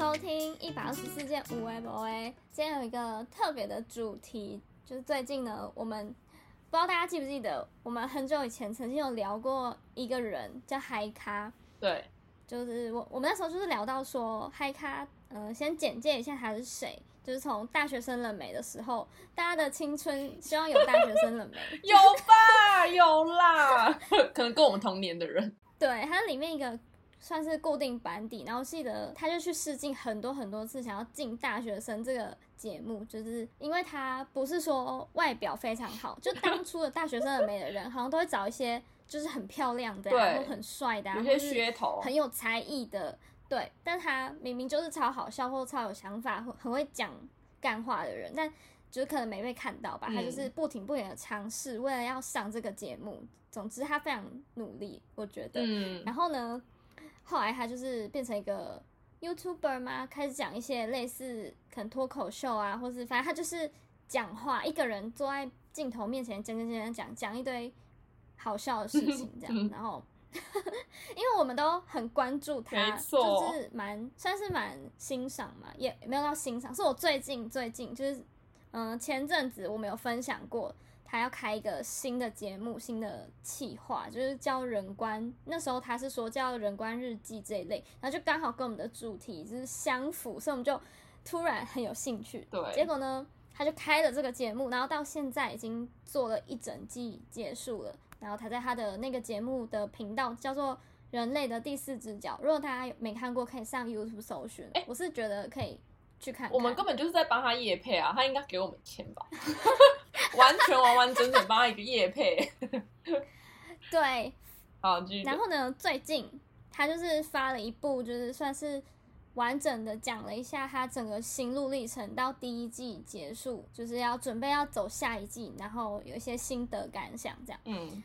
收听一百二十四件五 A 博 A。今天有一个特别的主题，就是最近呢，我们不知道大家记不记得，我们很久以前曾经有聊过一个人叫嗨咖，对，就是我我们那时候就是聊到说嗨咖，呃，先简介一下他是谁，就是从大学生了没的时候，大家的青春希望有大学生了没，有吧，有啦，可能跟我们同年的人，对，它里面一个算是固定班底，然后记得他就去试镜很多很多次，想要进大学生这个节目，就是因为他不是说外表非常好，就当初的大学生的美的人，好像都会找一些就是很漂亮的、啊，对然后很帅的、啊，有些噱头，很有才艺的，对，但他明明就是超好笑或超有想法，或很会讲干话的人，但就是可能没被看到吧。他就是不停不停的尝试，为了要上这个节目。总之，他非常努力，我觉得。嗯，然后呢，后来他就是变成一个 YouTuber 嘛，开始讲一些类似可能脱口秀啊，或是反正他就是讲话，一个人坐在镜头面前讲讲讲讲讲一堆好笑的事情，这样，然后。因为我们都很关注他，就是蛮算是蛮欣赏嘛，也没有到欣赏，是我最近最近就是，嗯、前阵子我们有分享过，他要开一个新的节目、新的企划，就是叫人关。那时候他是说叫人关日记这一类，然后就刚好跟我们的主题就是相符，所以我们就突然很有兴趣。对结果呢，他就开了这个节目，然后到现在已经做了一整季结束了。然后他在他的那个节目的频道叫做《人类的第四只脚》，如果大家没看过，可以上 YouTube 搜寻。哎我是觉得可以去看看。我们根本就是在帮他夜配啊，他应该给我们钱吧，完全完完整整帮他一个夜配。对，好，继续然后呢，最近他就是发了一部，就是算是完整的讲了一下他整个心路历程到第一季结束，就是要准备要走下一季，然后有一些心得感想这样。嗯，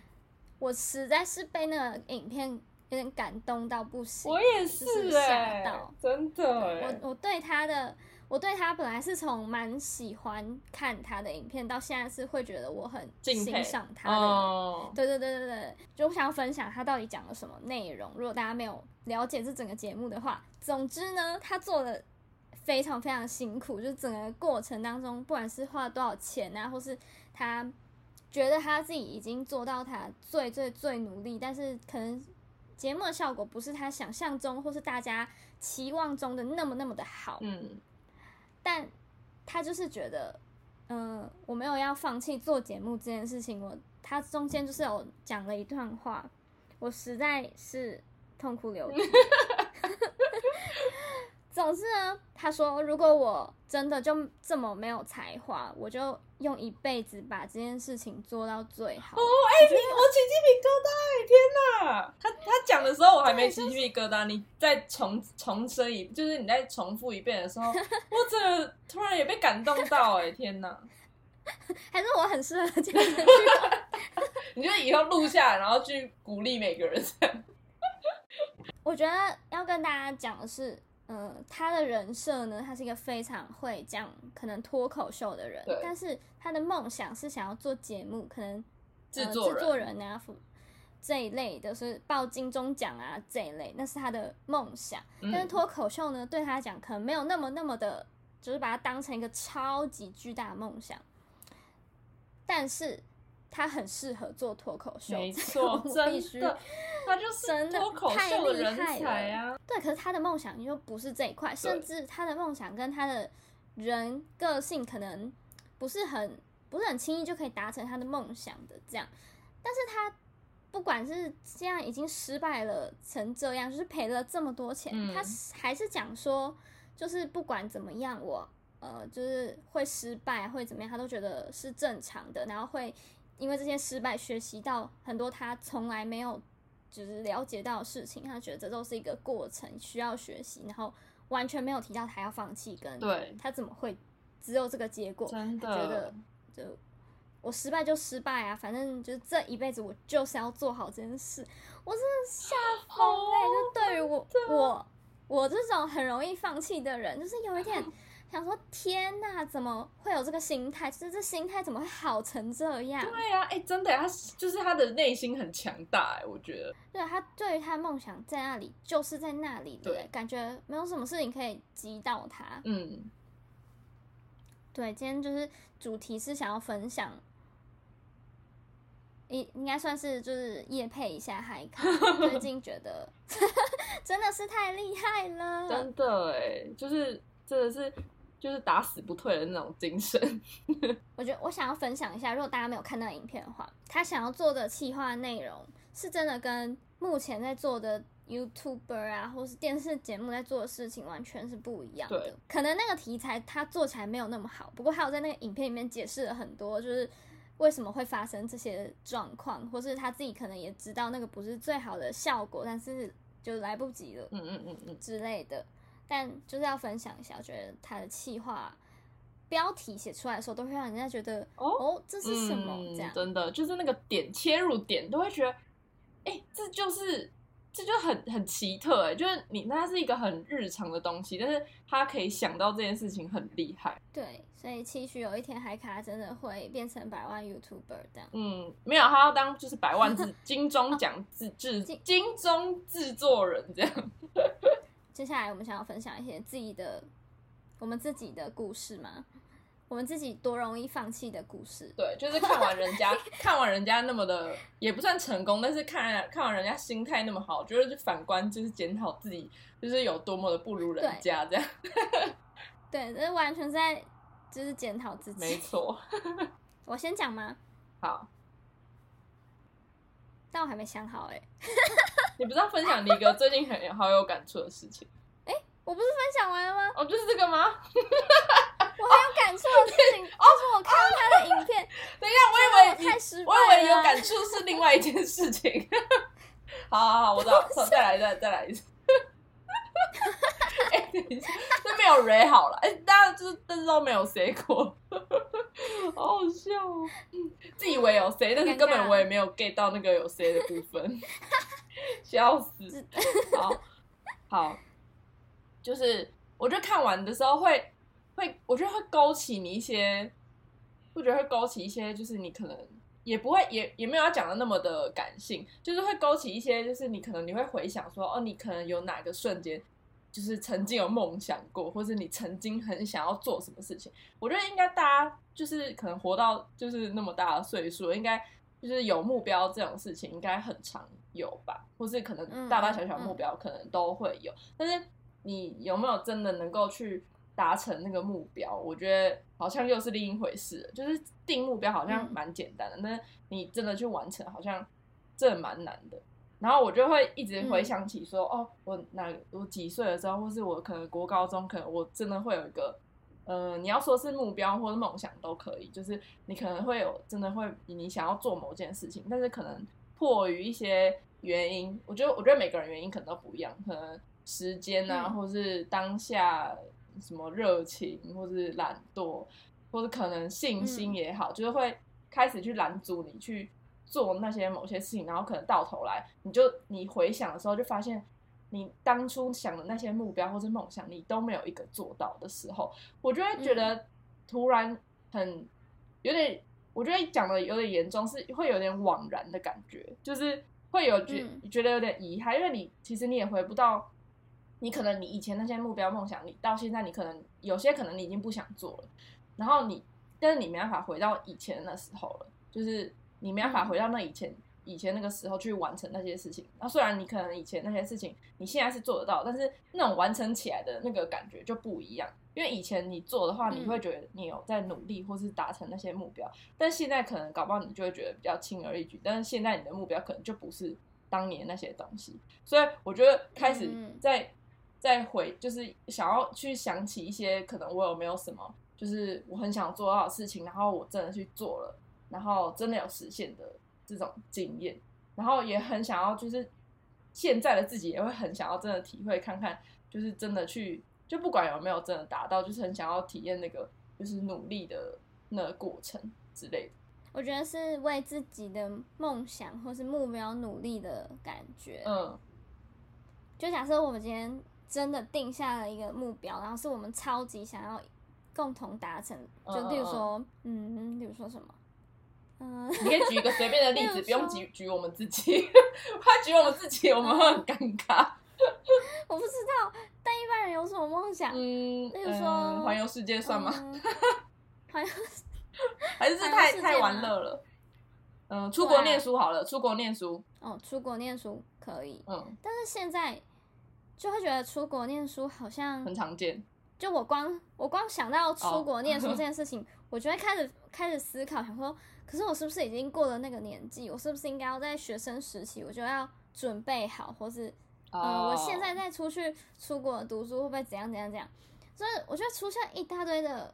我实在是被那个影片有点感动到不行。我也就是是哎、真的哎、我我对他的，我对他本来是从蛮喜欢看他的影片，到现在是会觉得我很欣赏他的哦，对对对对对，就我想要分享他到底讲了什么内容。如果大家没有了解这整个节目的话，总之呢，他做的非常非常辛苦，就是整个过程当中，不管是花了多少钱啊，或是他觉得他自己已经做到他最最最努力，但是可能节目的效果不是他想象中或是大家期望中的那么那么的好。嗯，但他就是觉得，嗯、我没有要放弃做节目这件事情。我他中间就是有讲了一段话，我实在是痛哭流涕。总之呢，他说，如果我真的就这么没有才华，我就用一辈子把这件事情做到最好。哦，哎、你我起鸡皮疙瘩哎、天哪！他他讲的时候我还没起鸡皮疙瘩，你再重重申一，就是你再重复一遍的时候，我真的突然也被感动到哎、天哪！还是我很适合讲这句话。你就以后录下来，然后去鼓励每个人这样。我觉得要跟大家讲的是，嗯、他的人设呢，他是一个非常会讲可能脱口秀的人，但是他的梦想是想要做节目，可能制作人呃、制作人啊这一类的，是报金钟奖啊这一类，那是他的梦想。嗯但是脱口秀呢，对他来讲可能没有那么那么的，就是把它当成一个超级巨大的梦想，但是他很适合做脱口秀，没这个错，我真必须的，他就是真的脱口太秀的人厉害才啊！对，可是他的梦想又不是这一块，甚至他的梦想跟他的人个性可能不是很不是很轻易就可以达成他的梦想的这样。但是他不管是这样已经失败了成这样，就是赔了这么多钱，嗯他还是讲说，就是不管怎么样，我呃就是会失败会怎么样，他都觉得是正常的，然后会因为这些失败学习到很多他从来没有就是了解到的事情，他觉得这都是一个过程，需要学习，然后完全没有提到他要放弃，跟对他怎么会只有这个结果，觉得的，就我失败就失败啊，反正就是这一辈子我就是要做好这件事，我真的吓疯了！就对于我我我这种很容易放弃的人，就是有一点想说天哪，怎么会有这个心态？就是这心态怎么会好成这样？对呀、哎、真的耶，他就是他的内心很强大，哎，我觉得。对他对于他的梦想在那里，就是在那里的对，感觉没有什么事情可以击倒他。嗯，对，今天就是主题是想要分享，应应该算是就是夜配一下海卡，最近觉得 真的是太厉害了，真的哎，就是真的是就是打死不退的那种精神。我觉得我想要分享一下，如果大家没有看到影片的话，他想要做的企划内容是真的跟目前在做的 YouTuber 啊，或是电视节目在做的事情完全是不一样对的。可能那个题材他做起来没有那么好，不过还有在那个影片里面解释了很多，就是为什么会发生这些状况，或是他自己可能也知道那个不是最好的效果，但是就来不及了。嗯嗯嗯嗯，之类的，但就是要分享一下，我觉得他的企划标题写出来的时候，都会让人家觉得哦哦，这是什么、嗯这样。真的就是那个点切入点，都会觉得，哎、这就是这就很很奇特哎，就是你那是一个很日常的东西，但是他可以想到这件事情很厉害。对，所以期许有一天海卡真的会变成百万 YouTuber 这样。嗯，没有，他要当就是百万制 金钟奖制制金金钟制作人这样。接下来我们想要分享一些自己的我们自己的故事嘛，我们自己多容易放弃的故事。对，就是看完人家 看完人家那么的也不算成功，但是看看完人家心态那么好，觉得就反观就是检讨自己，就是有多么的不如人家这样。对，这完全是在就是检讨自己没。错，我先讲吗？好，但我还没想好哎、你不是要分享你一个最近很好有感触的事情？哎我不是分享完了吗？哦，就是这个吗？我很有感触的事情，就是我看到他的影片，等一下，我以为我太失败我以为有感触是另外一件事情。好好好，我知道，好再来，一段再来一次。哎、等一下，这没有 re 好了，哎、大家就是但是都没有 say 过，好好笑哦。自以为有 say，但是根本我也没有 get 到那个有 say 的部分，笑死。好，好，就是我觉得看完的时候会会，我觉得会勾起你一些，我觉得会勾起一些，就是你可能也不会也也没有要讲的那么的感性，就是会勾起一些，就是你可能你会回想说，哦，你可能有哪个瞬间。就是曾经有梦想过，或是你曾经很想要做什么事情，我觉得应该大家就是可能活到就是那么大的岁数，应该就是有目标这种事情应该很常有吧，或是可能大大小小目标可能都会有，但是你有没有真的能够去达成那个目标？我觉得好像又是另一回事。就是定目标好像蛮简单的，但是你真的去完成，好像真的蛮难的。然后我就会一直回想起说，哦，我哪我几岁的时候，或是我可能国高中，可能我真的会有一个，呃，你要说是目标或者梦想都可以，就是你可能会有真的会你想要做某件事情，但是可能迫于一些原因，我觉得我觉得每个人原因可能都不一样，可能时间啊，嗯。或是当下什么热情，或是懒惰，或者可能信心也好，就是会开始去拦阻你去做那些某些事情，然后可能到头来，你就你回想的时候，就发现你当初想的那些目标或是梦想，你都没有一个做到的时候，我就会觉得突然很有点，我觉得讲的有点严重，是会有点惘然的感觉，就是会有觉、嗯觉得有点遗憾，因为你其实你也回不到。你可能你以前那些目标梦想，你到现在你可能有些可能你已经不想做了，然后你但是你没办法回到以前那时候了，就是你没办法回到那以前、以前那个时候去完成那些事情。那虽然你可能以前那些事情你现在是做得到，但是那种完成起来的那个感觉就不一样。因为以前你做的话，嗯你会觉得你有在努力或是达成那些目标，但现在可能搞不好你就会觉得比较轻而易举。但是现在你的目标可能就不是当年那些东西，所以我觉得开始嗯在再回，就是想要去想起一些可能我有没有什么，就是我很想做到的事情，然后我真的去做了，然后真的有实现的这种经验，然后也很想要，就是现在的自己也会很想要真的体会看看，就是真的去，就不管有没有真的达到，就是很想要体验那个就是努力的那个过程之类的。我觉得是为自己的梦想或是目标努力的感觉。嗯就假设我们今天真的定下了一个目标，然后是我们超级想要共同达成，嗯就例如说，嗯，例如说什么，嗯、你可以举一个随便的例例子，不用说举举我们自己。他举我们自己，我们会很尴尬。我不知道，但一般人有什么梦想？嗯，例如说嗯环游世界算吗？嗯 好像还是这环游世界太太玩吗乐了？嗯，出国念书好了，出国念书。哦，出国念书可以，嗯，但是现在就会觉得出国念书好像很常见。就我光我光想到哦出国念书这件事情，我就会开始开始思考，想说，可是我是不是已经过了那个年纪？我是不是应该要在学生时期我就要准备好，或是嗯、哦我现在再出去出国读书会不会怎样怎样怎样？所以我觉得出现一大堆的，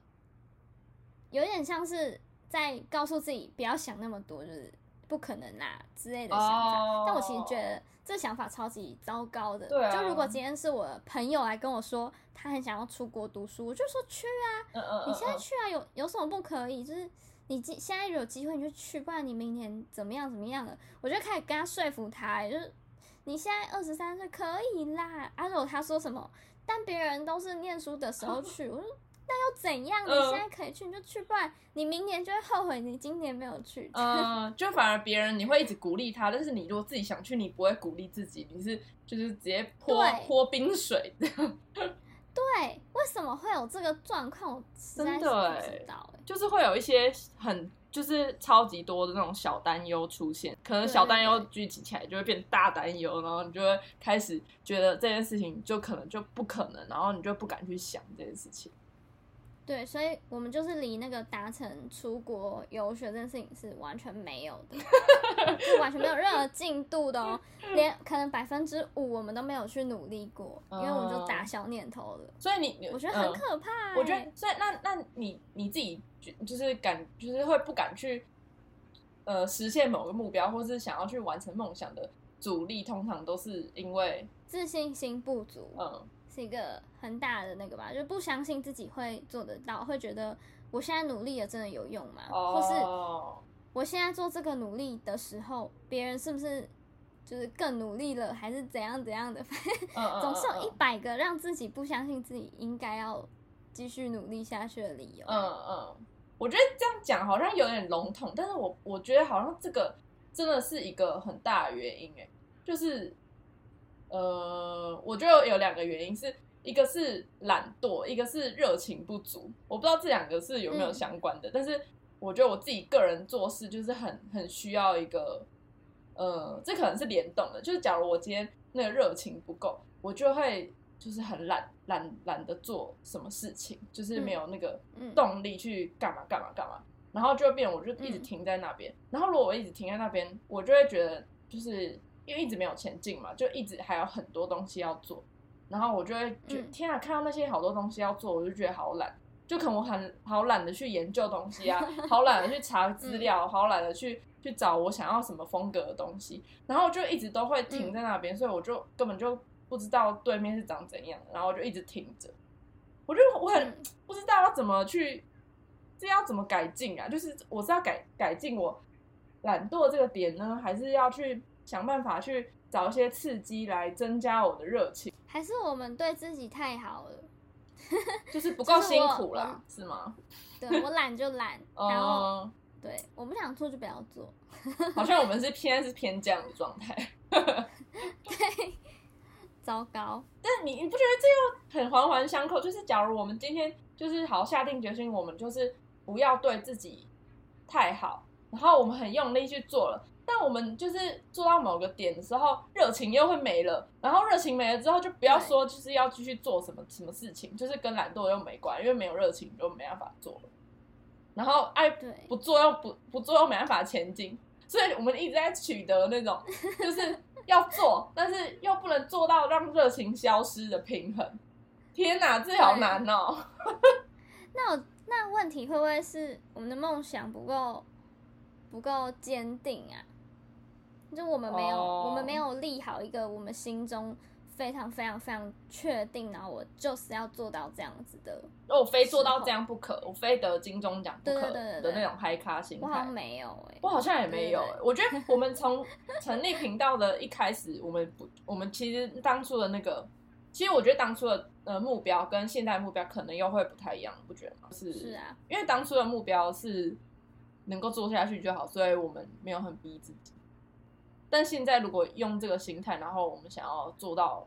有点像是在告诉自己不要想那么多，就是不可能啦之类的想法。哦但我其实觉得这想法超级糟糕的。对啊就如果今天是我朋友来跟我说他很想要出国读书，我就说去啊，你现在嗯去啊，有有什么不可以？就是你今现在有机会你就去，不然你明年怎么样怎么样的？我就开始跟他说服他、欸就是你现在二十三岁可以啦。啊，如果他说什么，但别人都是念书的时候 去，我说那又怎样？你嗯现在可以去你就去，不然你明年就会后悔你今年没有去。嗯，就反而别人你会一直鼓励他，但是你如果自己想去，你不会鼓励自己，你是就是直接泼泼冰水这样，对，为什么会有这个状况？我真的不欸知道哎、就是会有一些很就是超级多的那种小担忧出现，可能小担忧聚集起来就会变大担忧，然后你就会开始觉得这件事情就可能就不可能，然后你就不敢去想这件事情。对，所以我们就是离那个达成出国游学这件事情是完全没有的，就完全没有任何进度的哦，连可能百分之五我们都没有去努力过，因为我们就打消念头了。所以你你我觉得很嗯可怕、欸我觉得，所以那那你你自己觉就是敢，就是会不敢去呃实现某个目标，或是想要去完成梦想的阻力，通常都是因为自信心不足嗯是一个很大的那个吧，就不相信自己会做得到，会觉得我现在努力了真的有用吗？或是哦我现在做这个努力的时候，别人是不是就是更努力了，还是怎样怎样的？反正总是有一嗯百个让自己不相信自己应该要继续努力下去的理由。嗯嗯，我觉得这样讲好像有点笼统，但是我我觉得好像这个真的是一个很大的原因，哎，就是呃，我觉得有两个原因是。一个是懒惰，一个是热情不足。我不知道这两个是有没有嗯相关的，但是我觉得我自己个人做事就是很很需要一个，呃，这可能是联动的。就是假如我今天那个热情不够，我就会就是很懒懒懒得做什么事情，就是没有那个嗯动力去干嘛干嘛干嘛，然后就会变我就一直嗯停在那边。然后如果我一直停在那边，我就会觉得就是因为一直没有前进嘛，就一直还有很多东西要做，然后我就会觉得、嗯天啊，看到那些好多东西要做，我就觉得好懒。就可能我很好懒得去研究东西啊，好懒得去查资料，好懒得去去找我想要什么风格的东西，然后就一直都会停在那边，所以我就根本就不知道对面是长怎样，然后我就一直停着。我就我很嗯不知道要怎么去，这要怎么改进啊？就是我是要改改进我懒惰这个点呢，还是要去想办法去找一些刺激来增加我的热情？还是我们对自己太好了，就是不够辛苦啦，是吗？对我懒就懒，然后嗯，对我不想做就不要做。好像我们是偏是偏这样的状态。对糟糕，但你你不觉得这又很环环相扣？就是假如我们今天就是好下定决心，我们就是不要对自己太好，然后我们很用力去做了，但我们就是做到某个点的时候，热情又会没了，然后热情没了之后，就不要对说就是要继续做什么什么事情，就是跟懒惰又没关，因为没有热情就没办法做了。然后爱对，不做又不不做又没办法前进，所以我们一直在取得那种就是要做，但是又不能做到让热情消失的平衡。天哪，这好难哦！那我那问题会不会是我们的梦想不够不够坚定啊？就我们没有哦我们没有立好一个我们心中非常非常非常确定，然后我就是要做到这样子的。那我非做到这样不可，我非得金钟奖不可的那种嗨咖心态我好像。没有哎、我好像也没有、对对欸，我觉得我们从 成立频道的一开始，我们不，我们其实当初的那个其实我觉得当初的呃目标跟现在目标可能又会不太一样，不觉得吗？是是啊，因为当初的目标是能够做下去就好，所以我们没有很逼自己。但现在如果用这个心态，然后我们想要做到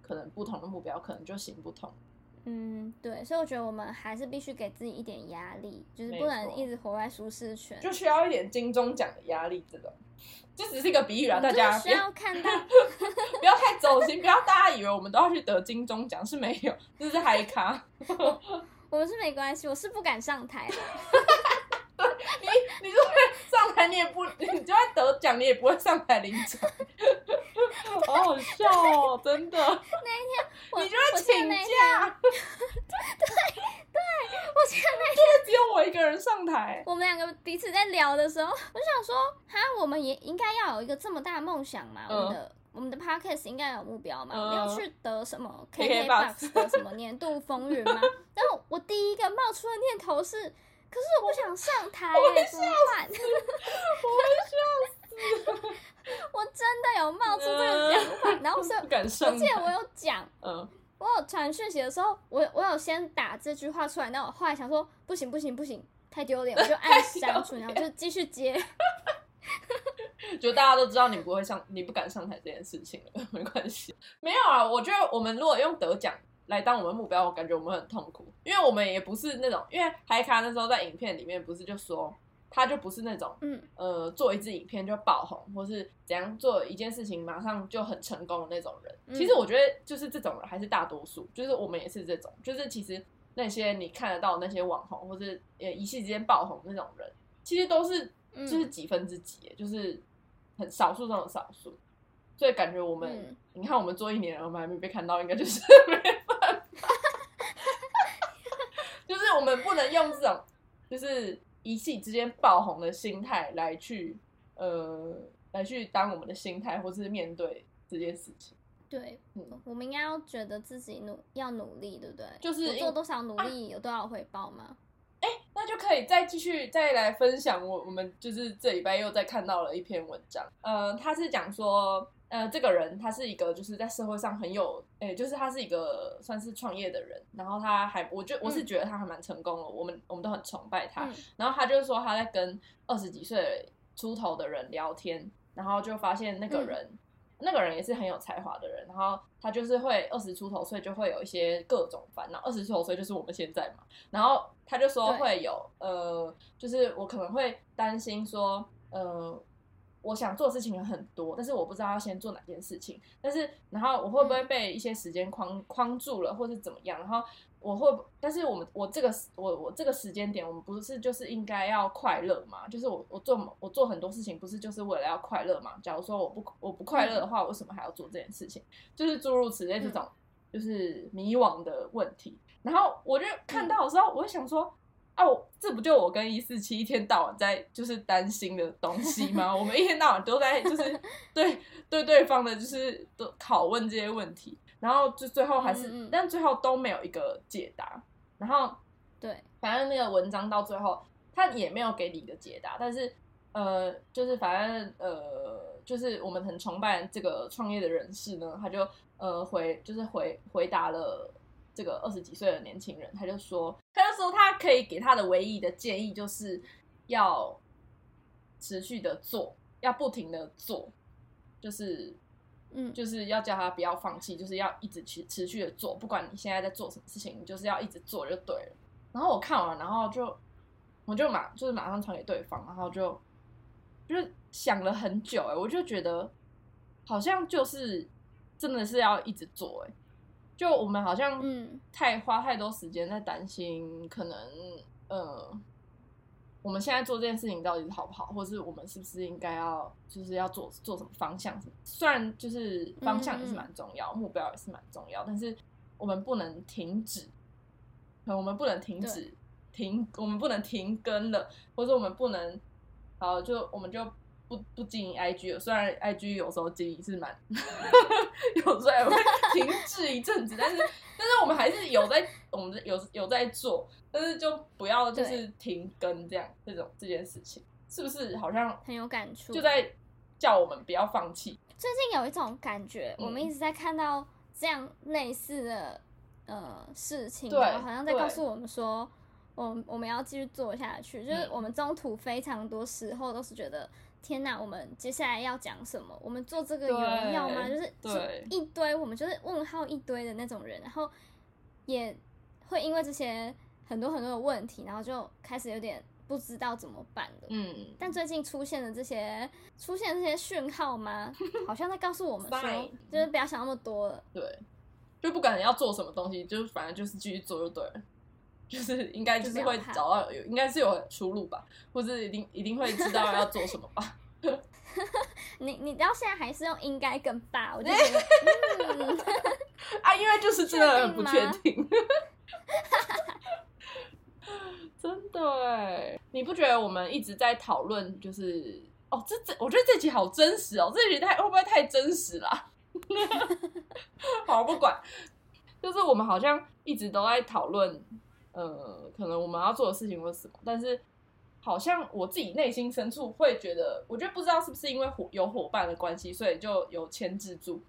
可能不同的目标，可能就行不通。嗯，对，所以我觉得我们还是必须给自己一点压力，就是不能一直活在舒适圈。就需要一点金钟奖的压力，这种这只是一个比喻啊，大家不要看到，不要太走心，不要大家以为我们都要去得金钟奖，是没有，这是嗨咖。我们是没关系，我是不敢上台 台，你也不，你就算得奖，你也不会上台领奖，好好笑哦，真的。我你就会请我记得那一天，假，我记得那就只有我一个人上台。我们两个彼此在聊的时候，我就想说，哈，我们也应该要有一个这么大的梦想嘛，嗯我们的。我们的 podcast 应该有目标嘛？要去得什么 KKBOX KKBOX 的什么年度风云吗？然后我第一个冒出的念头是，可是我不想上台耶，怎么办？我会笑死，我真的有冒出这个想法，然后所以不敢上我记得我。有讲，嗯，我有传讯息的时候，我我有先打这句话出来，但我后来想说，不行不行不行，太丢脸，我就按删除，然后就继续接。就大家都知道你不会上，你不敢上台这件事情了，没关系。没有啊，我觉得我们如果用得奖来当我们目标，我感觉我们很痛苦，因为我们也不是那种，因为海卡那时候在影片里面不是就说，他就不是那种嗯。呃做一支影片就爆红，或是怎样做一件事情马上就很成功的那种人。嗯。其实我觉得就是这种人还是大多数，就是我们也是这种，就是其实那些你看得到那些网红，或是呃一夕之间爆红那种人，其实都是嗯。就是几分之几耶，就是很少数中的少数。所以感觉我们，嗯。你看我们做一年，我们还没被看到，应该就是 没办法，就是我们不能用这种就是一气之间爆红的心态来去呃来去当我们的心态，或是面对这件事情。对，嗯我们应该要觉得自己努要努力，对不对？就是做多少努力，有多少回报吗？那就可以再继续再来分享我我们就是这礼拜又再看到了一篇文章，呃，他是讲说，呃，这个人他是一个就是在社会上很有，诶、就是他是一个算是创业的人，然后他还，我觉我是觉得他还蛮成功的，我们我们都很崇拜他，嗯。然后他就说他在跟二十几岁出头的人聊天，然后就发现那个人。那个人也是很有才华的人，然后他就是会二十出头岁就会有一些各种烦恼，二十出头岁就是我们现在嘛，然后他就说对。会有呃，就是我可能会担心说，呃，我想做的事情很多，但是我不知道要先做哪件事情，但是然后我会不会被一些时间框框住了，或是怎么样？然后我会不，但是我们我这个我我这个时间点，我们不是就是应该要快乐嘛？就是我我做我做很多事情，不是就是为了要快乐嘛？假如说我不我不快乐的话，为什么还要做这件事情？就是诸如此类这种就是迷惘的问题。然后我就看到的时候，我就想说。啊，我这不就我跟一四七一天到晚在就是担心的东西吗？我们一天到晚都在就是 对对对方的就是都拷问这些问题，然后就最后还是，嗯嗯嗯但最后都没有一个解答。然后对，反正那个文章到最后，他也没有给你一个解答，但是呃，就是反正呃，就是我们很崇拜这个创业的人士呢，他就呃回就是回回答了这个二十几岁的年轻人，他就说，他就说他可以给他的唯一的建议就是要持续的做，要不停的做，就是嗯，就是要叫他不要放弃，就是要一直持持续的做，不管你现在在做什么事情，你就是要一直做就对了。然后我看完，然后就我就马就是马上传给对方，然后就就是想了很久、哎，我就觉得好像就是真的是要一直做、哎，就我们好像嗯太花太多时间在担心，可能呃，我们现在做这件事情到底是好不好，或是我们是不是应该要就是要做做什么方向什么？虽然就是方向也是蛮重要，目标也是蛮重要，但是我们不能停止，我们不能停止停，我们不能停更了，或者我们不能好就我们就。不不经营 IG 了，虽然 IG 有时候经营是蛮，有时候也会 停滞一阵子，但是但是我们还是有在我们有有在做，但是就不要就是停更这样这种这件事情，是不是好像很有感触。就在叫我们不要放弃？最近有一种感觉，嗯我们一直在看到这样类似的呃事情，对好像在告诉我们说，我我们要继续做下去。就是嗯我们中途非常多时候都是觉得，天哪，我们接下来要讲什么？我们做这个有人要吗？就是一堆，我们就是问号一堆的那种人，然后也会因为这些很多很多的问题，然后就开始有点不知道怎么办了。嗯，但最近出现的这些出现这些讯号吗？好像在告诉我们说 就是不要想那么多了。对，就不管你要做什么东西，就反正就是继续做就对了。就是应该就是会找到有，应该是有出路吧，或者一定一定会知道要做什么吧。你你到现在还是用应该跟爸，我就觉得，嗯，啊，因为就是真的很不确确定。真的哎，你不觉得我们一直在讨论，就是哦，这这，我觉得这集好真实哦，这集太会不会太真实啦？好，不管，就是我们好像一直都在讨论，呃，可能我们要做的事情或什么，但是好像我自己内心深处会觉得，我觉得不知道是不是因为伙有伙伴的关系，所以就有牵制住，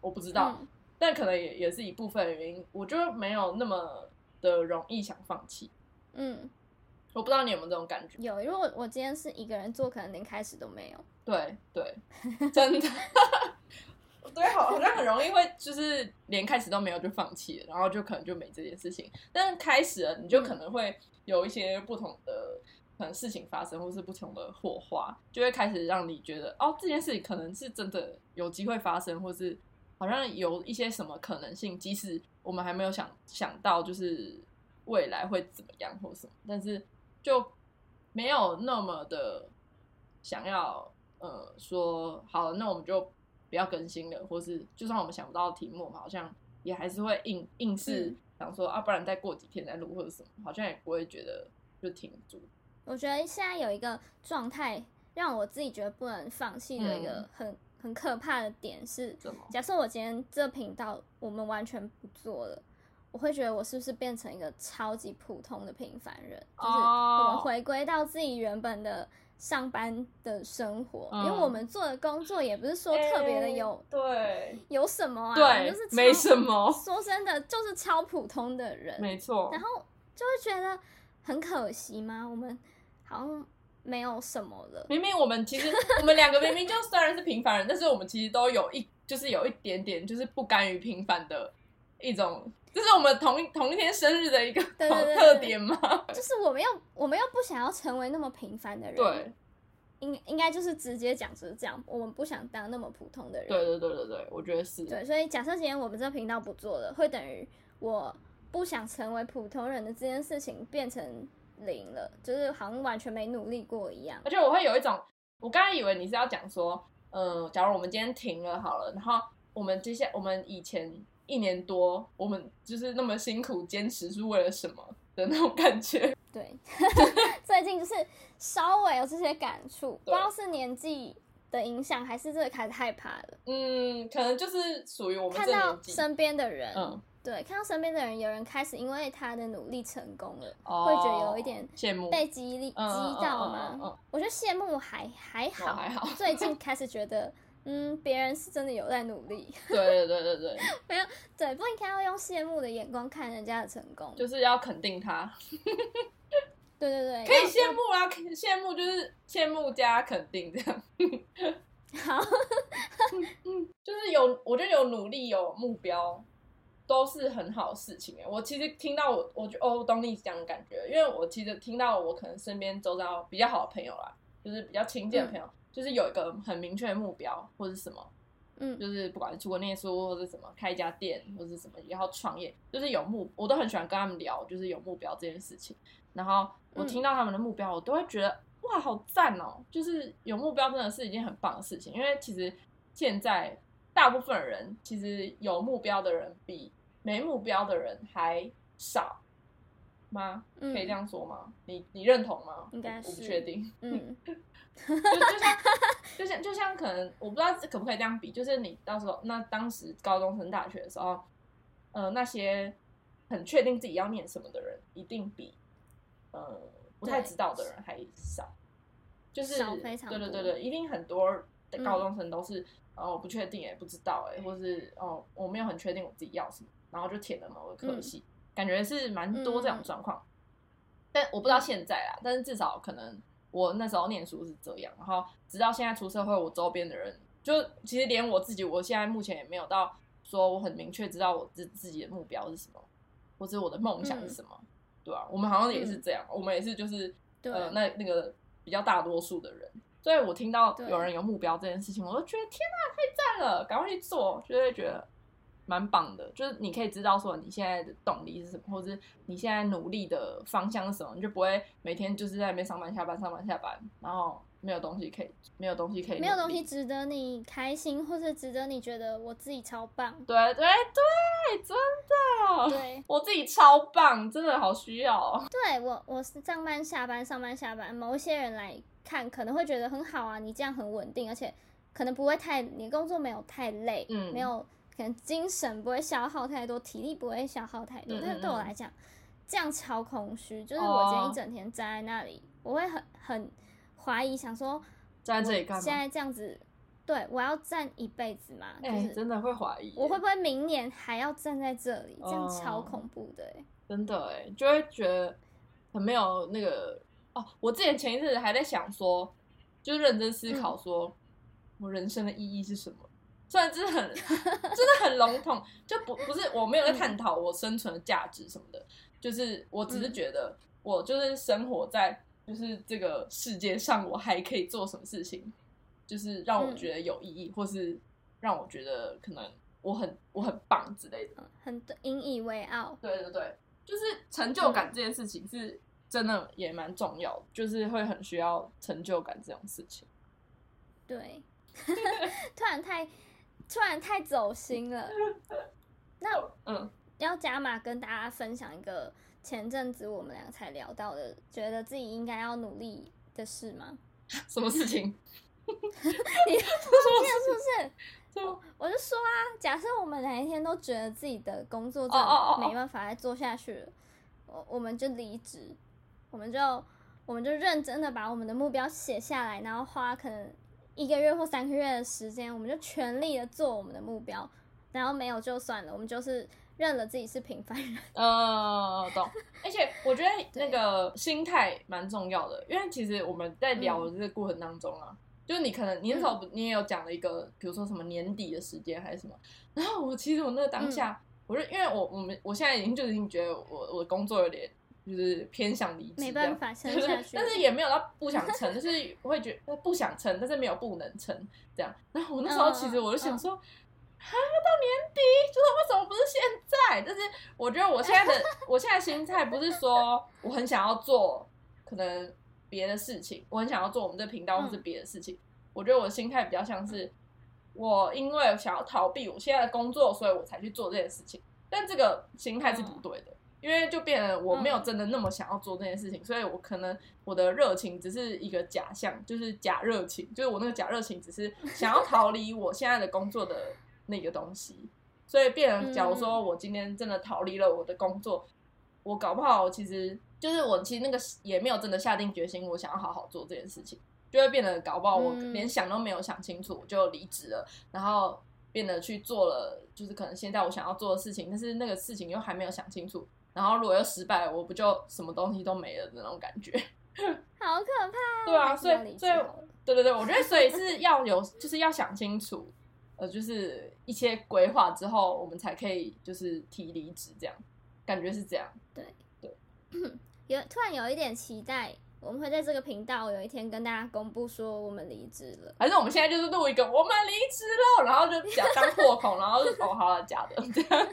我不知道。嗯但可能也也是一部分原因，我就没有那么的容易想放弃。嗯，我不知道你有没有这种感觉？有，因为我我今天是一个人做，可能连开始都没有。对对，真的，对，好好像很容易会就是连开始都没有就放弃了，然后就可能就没这件事情。但是开始了，你就可能会有一些不同的可能事情发生，或是不同的火花，就会开始让你觉得哦，这件事情可能是真的有机会发生，或是好像有一些什么可能性，即使我们还没有想想到，就是未来会怎么样或什么，但是就没有那么的想要呃说好，那我们就不要更新了，或是就算我们想不到题目，好像也还是会硬硬是嗯想说、啊，不然再过几天再录或者什么，好像也不会觉得就停住。我觉得现在有一个状态，让我自己觉得不能放弃的一个嗯很、很可怕的点是，怎么？假设我今天这频道我们完全不做了，我会觉得我是不是变成一个超级普通的平凡人？就是哦我们回归到自己原本的上班的生活，嗯因为我们做的工作也不是说特别的有、对有什么啊，对就是，没什么，说真的，就是超普通的人，没错然。后就会觉得很可惜吗？我们好像没有什么了。明明我们其实 我们两个明明就虽然是平凡人，但是我们其实都有一就是有一点点就是不甘于平凡的一种，这是我们同一同一天生日的一个特点吗？就是我们又我们又不想要成为那么平凡的人，对，应应该就是直接讲就是这样，我们不想当那么普通的人。对对对对对，我觉得是。对，所以假设今天我们这频道不做了，会等于我不想成为普通人的这件事情变成零了，就是好像完全没努力过一样。而且我会有一种，我刚才以为你是要讲说，呃，假如我们今天停了好了，然后我们接下我们以前一年多，我们就是那么辛苦坚持是为了什么的那种感觉。对，最近就是稍微有这些感触，不知道是年纪的影响，还是真的开始害怕了。嗯，可能就是属于我们看到身边的人，嗯，对，看到身边的人，有人开始因为他的努力成功了，哦会觉得有一点羡慕，被激励激嗯到嗯嗯嗯嗯吗？我觉得羡慕还还好，哦还好最近开始觉得，嗯，别人是真的有在努力，对对对对。对，对，不应该要用羡慕的眼光看人家的成功。就是要肯定他，对对对，可以要羡慕啊，可以羡慕就是羡慕加肯定这样，好，就是有，我觉得有努力有目标。都是很好的事情哎，我其实听到我，我就哦，我懂你讲的感觉，因为我其实听到我可能身边周遭比较好的朋友啦，就是比较亲近的朋友，就是有一个很明确的目标或者是什么，嗯就是不管是出国念书或者什么开一家店或者什么也要创业，就是有目，我都很喜欢跟他们聊，就是有目标这件事情。然后我听到他们的目标，我都会觉得哇，好赞哦！就是有目标真的是一件很棒的事情，因为其实现在大部分人其实有目标的人比没目标的人还少吗？嗯可以这样说吗？你你认同吗？应该我我不确定。嗯，就就像就像就像可能我不知道可不可以这样比，就是你到时候那当时高中升大学的时候，呃，那些很确定自己要念什么的人，一定比呃不太知道的人还少，就是对对对对，一定很多的高中生都是、哦，我不确定哎，不知道哎，或是哦，我没有很确定我自己要什么，然后就填了某个科系，感觉是蛮多这种状况。但我不知道现在啦，但是至少可能我那时候念书是这样，然后直到现在出社会，我周边的人就其实连我自己，我现在目前也没有到说我很明确知道我自自己的目标是什么，或者我的梦想是什么，对吧？我们好像也是这样，我们也是就是呃那那个比较大多数的人，所以我听到有人有目标这件事情，我都觉得天哪，太赞了，赶快去做，就会觉得。蛮棒的，就是你可以知道说你现在的动力是什么，或者是你现在努力的方向是什么，你就不会每天就是在那边上班下班上班下班，然后没有东西可以，没有东西可以，没有东西值得你开心，或者值得你觉得我自己超棒。对对对，真的，对我自己超棒，真的好需要。对我，我是上班下班上班下班，某一些人来看可能会觉得很好啊，你这样很稳定，而且可能不会太，你工作没有太累，嗯，没有。可能精神不会消耗太多，体力不会消耗太多，但是对我来讲，这样超空虚。就是我今天一整天站在那里，我会很很怀疑，想说站在这里干嘛？现在这样子，对我要站一辈子吗？哎，真的会怀疑，我会不会明年还要站在这里？这样超恐怖的，哎，真的哎，就会觉得很没有那个哦。我之前前一阵子还在想说，就认真思考说，我人生的意义是什么？虽然真的很 真的很笼统，就不不是我没有在探讨我生存的价值什么的，就是我只是觉得我就是生活在就是这个世界上，我还可以做什么事情，就是让我觉得有意义，或是让我觉得可能我很我很棒之类的，很引以为傲。对对对，就是成就感这件事情是真的也蛮重要，就是会很需要成就感这种事情。对，突然太。突然太走心了，那嗯，要加码跟大家分享一个前阵子我们俩才聊到的，觉得自己应该要努力的事吗？什么事情？你不记得是不是？我我就说啊，假设我们哪一天都觉得自己的工作真的没办法再做下去了，我我们就离职，我们就我们就认真的把我们的目标写下来，然后花可能。一个月或三个月的时间，我们就全力的做我们的目标，然后没有就算了，我们就是认了自己是平凡人。嗯，懂。而且我觉得那个心态蛮重要的，因为其实我们在聊的这个过程当中啊，就是你可能你那时候你也有讲了一个，比如说什么年底的时间还是什么，然后我其实我那个当下，我是因为我我们我现在已经就已经觉得我我工作有点。就是偏向离职，没办法撑下去，但是也没有到不想撑，就是我会觉得不想撑，但是没有不能撑这样。然后我那时候其实我就想说，还要到年底，就是为什么不是现在？但是我觉得我现在的 我现在心态不是说我很想要做可能别的事情，我很想要做我们这频道或是别的事情。我觉得我的心态比较像是我因为想要逃避我现在的工作，所以我才去做这件事情。但这个心态是不对的。因为就变得我没有真的那么想要做这件事情，所以我可能我的热情只是一个假象，就是假热情，就是我那个假热情只是 想要逃离我现在的工作的那个东西，所以变成假如说我今天真的逃离了我的工作，我搞不好其实就是我其实那个也没有真的下定决心，我想要好好做这件事情，就会变得搞不好我连想都没有想清楚就离职了，然后变得去做了就是可能现在我想要做的事情，但是那个事情又还没有想清楚。然后如果又失败，我不就什么东西都没了的那种感觉，好可怕。对啊，所以所以对对对，我觉得所以是要有，就是要想清楚，呃，就是一些规划之后，我们才可以就是提离职，这样感觉是这样。对对，有突然有一点期待，我们会在这个频道有一天跟大家公布说我们离职了，还是我们现在就是录一个我们离职了，然后就假当破口，然后哦好了假的这样。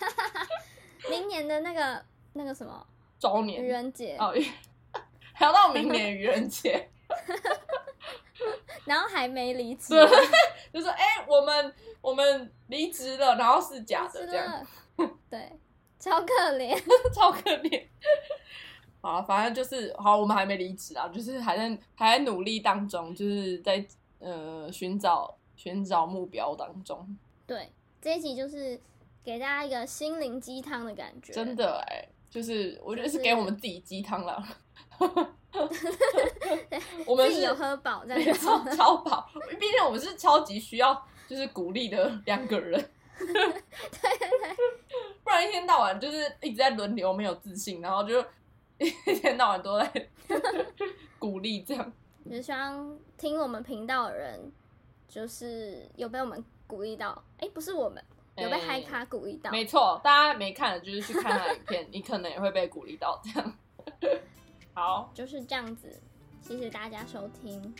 明年的那个那个什么？周年。愚人节。哦，还要到明年愚人节，然后还没离职，就说哎，我们我们离职了，然后是假的这样，对，超可怜，超可怜。好，反正就是好，我们还没离职啊，就是还在还在努力当中，就是在呃寻找寻找目标当中。对，这一集就是。给大家一个心灵鸡汤的感觉，真的哎，就是我觉得是给我们自己鸡汤了。我们有喝饱这没样就好错。超饱，毕竟我们是超级需要就是鼓励的两个人。对对对，不然一天到晚就是一直在轮流没有自信，然后就一天到晚都在鼓励这样。就是希望听我们频道的人，就是有被我们鼓励到。哎、不是我们有被哎嗨咖鼓励到。没错，大家没看的就是去看他的影片，你可能也会被鼓励到这样。好，就是这样子。谢谢大家收听，